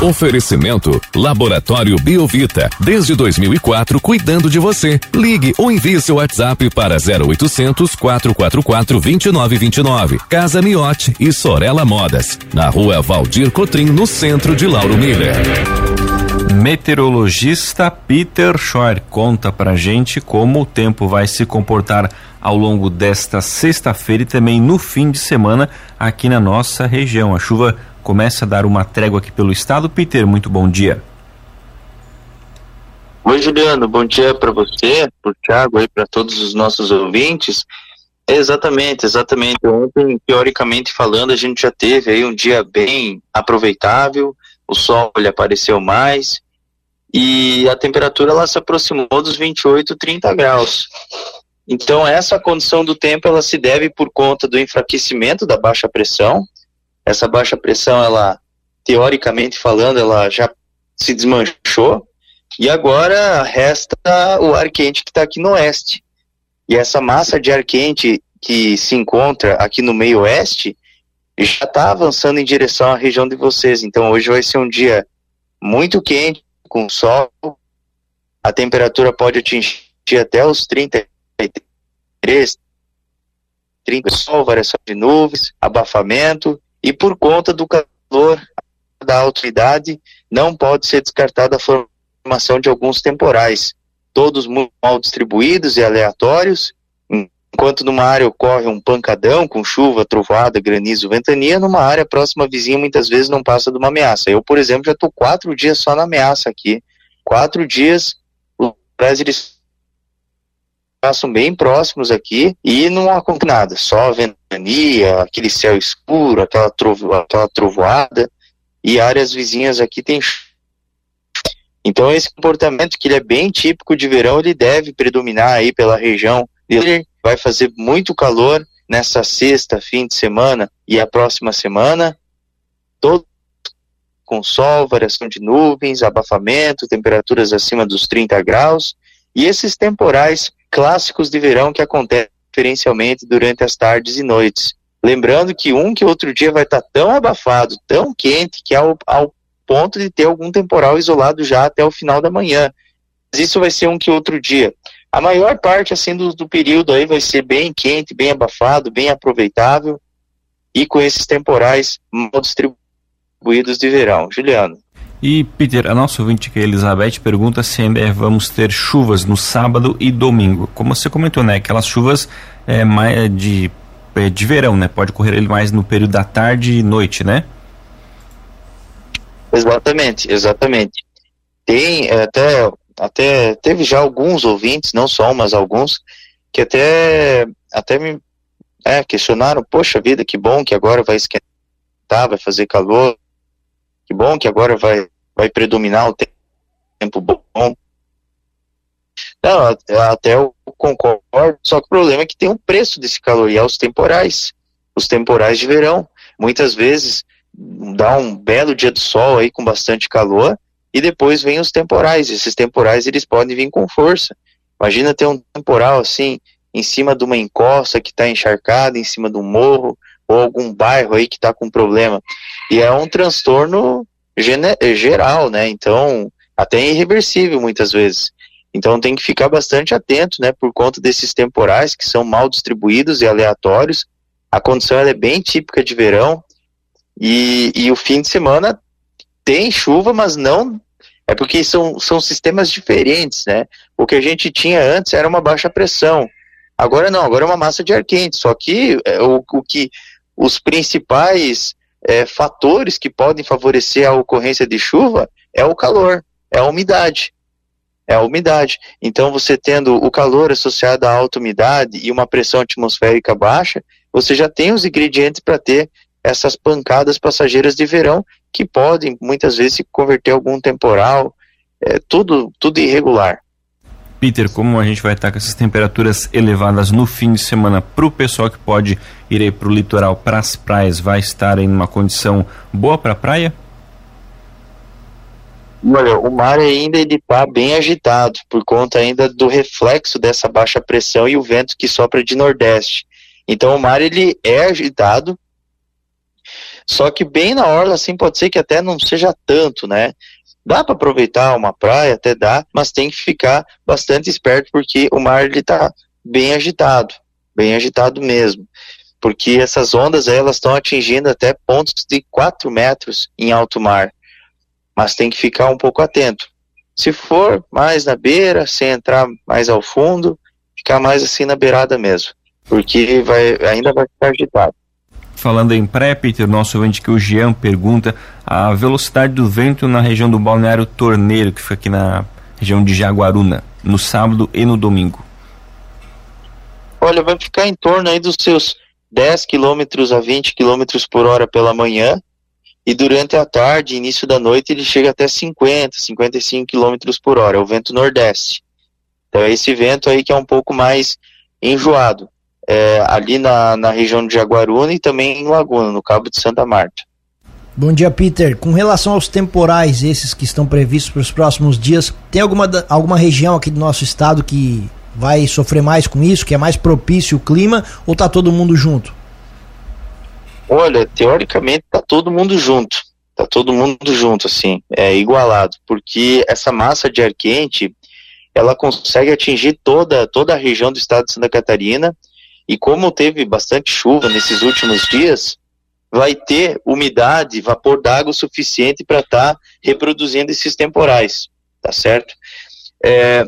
Oferecimento Laboratório Biovita. Desde 2004, cuidando de você. Ligue ou envie seu WhatsApp para 0800 444 2929. Casa Miote e Sorella Modas. Na rua Valdir Cotrim, no centro de Lauro Miller. Meteorologista Peter Schor conta pra gente como o tempo vai se comportar ao longo desta sexta-feira e também no fim de semana aqui na nossa região. A chuva começa a dar uma trégua aqui pelo estado. Peter, muito bom dia. Oi, Juliano, bom dia para você, para o Thiago e para todos os nossos ouvintes. Exatamente, exatamente. Ontem, teoricamente falando, a gente já teve aí um dia bem aproveitável, o sol ele apareceu mais e a temperatura ela se aproximou dos 28, 30 graus. Então, essa condição do tempo ela se deve por conta do enfraquecimento da baixa pressão. Essa baixa pressão, ela, teoricamente falando, ela já se desmanchou e agora resta o ar quente que está aqui no oeste. E essa massa de ar quente que se encontra aqui no meio oeste já está avançando em direção à região de vocês. Então, hoje vai ser um dia muito quente, com sol. A temperatura pode atingir até os 30 33, 30 sol, variação de nuvens, abafamento e por conta do calor da autoridade não pode ser descartada a formação de alguns temporais, todos muito mal distribuídos e aleatórios, enquanto numa área ocorre um pancadão com chuva, trovada, granizo, ventania, numa área próxima vizinha muitas vezes não passa de uma ameaça. Eu, por exemplo, já estou quatro dias só na ameaça aqui. Quatro dias, os eles passam bem próximos aqui e não acontece nada, só ventania, aquele céu escuro, aquela, trovo, aquela trovoada e áreas vizinhas aqui tem então esse comportamento que ele é bem típico de verão, ele deve predominar aí pela região. Ele vai fazer muito calor nessa sexta, fim de semana e a próxima semana, todo com sol, variação de nuvens, abafamento, temperaturas acima dos 30 graus, e esses temporais clássicos de verão que acontecem diferencialmente durante as tardes e noites. Lembrando que um que outro dia vai estar tá tão abafado, tão quente, que ao, ao ponto de ter algum temporal isolado já até o final da manhã. Mas isso vai ser um que outro dia. A maior parte assim do, do período aí vai ser bem quente, bem abafado, bem aproveitável e com esses temporais mal distribuídos de verão. Juliano. E, Peter, a nossa ouvinte que é Elizabeth pergunta se ainda vamos ter chuvas no sábado e domingo. Como você comentou, né? Aquelas chuvas é, é, de, é, de verão, né? Pode ocorrer ele mais no período da tarde e noite, né? Exatamente, exatamente. Tem é, até, até teve já alguns ouvintes, não só, mas alguns, que até, até me é, questionaram, poxa vida, que bom que agora vai esquentar, vai fazer calor, que bom que agora vai, vai predominar o tempo bom. Não, até eu concordo, só que o problema é que tem um preço desse calor, e é os temporais, os temporais de verão. Muitas vezes dá um belo dia de sol aí com bastante calor, e depois vem os temporais. Esses temporais eles podem vir com força. Imagina ter um temporal assim, em cima de uma encosta que está encharcada, em cima de um morro, ou algum bairro aí que está com problema. E é um transtorno geral, né? Então, até irreversível muitas vezes. Então tem que ficar bastante atento, né, por conta desses temporais que são mal distribuídos e aleatórios. A condição é bem típica de verão e, e o fim de semana tem chuva, mas não é porque são, são sistemas diferentes, né? O que a gente tinha antes era uma baixa pressão. Agora não, agora é uma massa de ar quente. Só que é, o, o que os principais é, fatores que podem favorecer a ocorrência de chuva é o calor, é a umidade. É a umidade. Então, você tendo o calor associado à alta umidade e uma pressão atmosférica baixa, você já tem os ingredientes para ter essas pancadas passageiras de verão que podem muitas vezes se converter em algum temporal, é, tudo, tudo irregular. Peter, como a gente vai estar com essas temperaturas elevadas no fim de semana para o pessoal que pode ir para o litoral, para as praias, vai estar em uma condição boa para a praia? Olha, o mar ainda está bem agitado por conta ainda do reflexo dessa baixa pressão e o vento que sopra de nordeste. Então o mar ele é agitado, Só que bem na orla, assim, pode ser que até não seja tanto, né? Dá para aproveitar uma praia, até dá, mas tem que ficar bastante esperto porque o mar ele tá bem agitado, bem agitado mesmo. Porque essas ondas elas estão atingindo até pontos de 4 metros em alto mar. Mas tem que ficar um pouco atento. Se for mais na beira, sem entrar mais ao fundo, ficar mais assim na beirada mesmo, porque vai, ainda vai ficar agitado. Falando em pré, Peter, nosso ouvinte que o Jean pergunta a velocidade do vento na região do Balneário Torneiro, que fica aqui na região de Jaguaruna, no sábado e no domingo. Olha, vai ficar em torno aí dos seus 10 km a 20 km por hora pela manhã, e durante a tarde, início da noite, ele chega até 50, 55 km por hora, é o vento nordeste. Então é esse vento aí que é um pouco mais enjoado é, ali na, na região de Jaguaruna e também em Laguna, no Cabo de Santa Marta. Bom dia, Peter. Com relação aos temporais, esses que estão previstos para os próximos dias, tem alguma, alguma região aqui do nosso estado que vai sofrer mais com isso, que é mais propício o clima, ou está todo mundo junto? Olha, teoricamente está todo mundo junto. Está todo mundo junto, assim, é igualado, porque essa massa de ar quente, ela consegue atingir toda, toda a região do estado de Santa Catarina e como teve bastante chuva nesses últimos dias, vai ter umidade, vapor d'água suficiente para estar tá reproduzindo esses temporais, tá certo? É,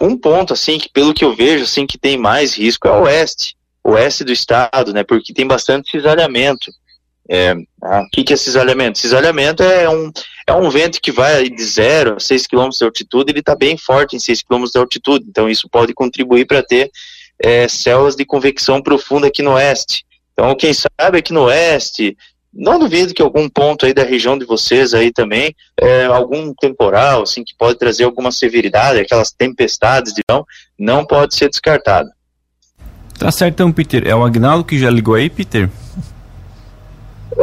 um ponto, assim, que pelo que eu vejo, assim, que tem mais risco é o oeste, oeste do estado, né, porque tem bastante cisalhamento. É, ah, o que, que é cisalhamento? Cisalhamento é um, é um vento que vai de 0 a 6 km de altitude, ele está bem forte em 6 km de altitude, então isso pode contribuir para ter é, células de convecção profunda aqui no oeste. Então, quem sabe aqui no oeste, não duvido que algum ponto aí da região de vocês aí também, é, algum temporal, assim, que pode trazer alguma severidade, aquelas tempestades de não, não pode ser descartado. Tá certo então, Peter. É o Agnaldo que já ligou aí, Peter?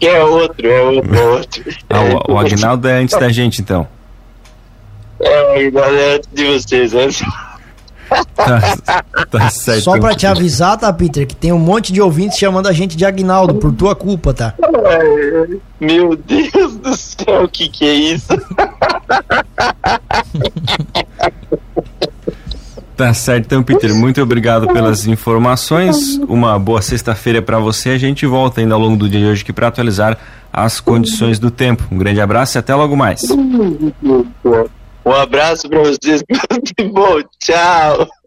é outro, é outro, é outro. Ah, o, o Agnaldo é antes da gente, então. É, galera de vocês, né? Tá, tá certo. Só pra te avisar, tá, Peter, que tem um monte de ouvintes chamando a gente de Agnaldo por tua culpa, tá? Meu Deus do céu, o que que é isso? Tá certo, então, Peter. Muito obrigado pelas informações. Uma boa sexta-feira para você. A gente volta ainda ao longo do dia de hoje aqui para atualizar as condições do tempo. Um grande abraço e até logo mais. Um abraço para vocês. Bom, tchau.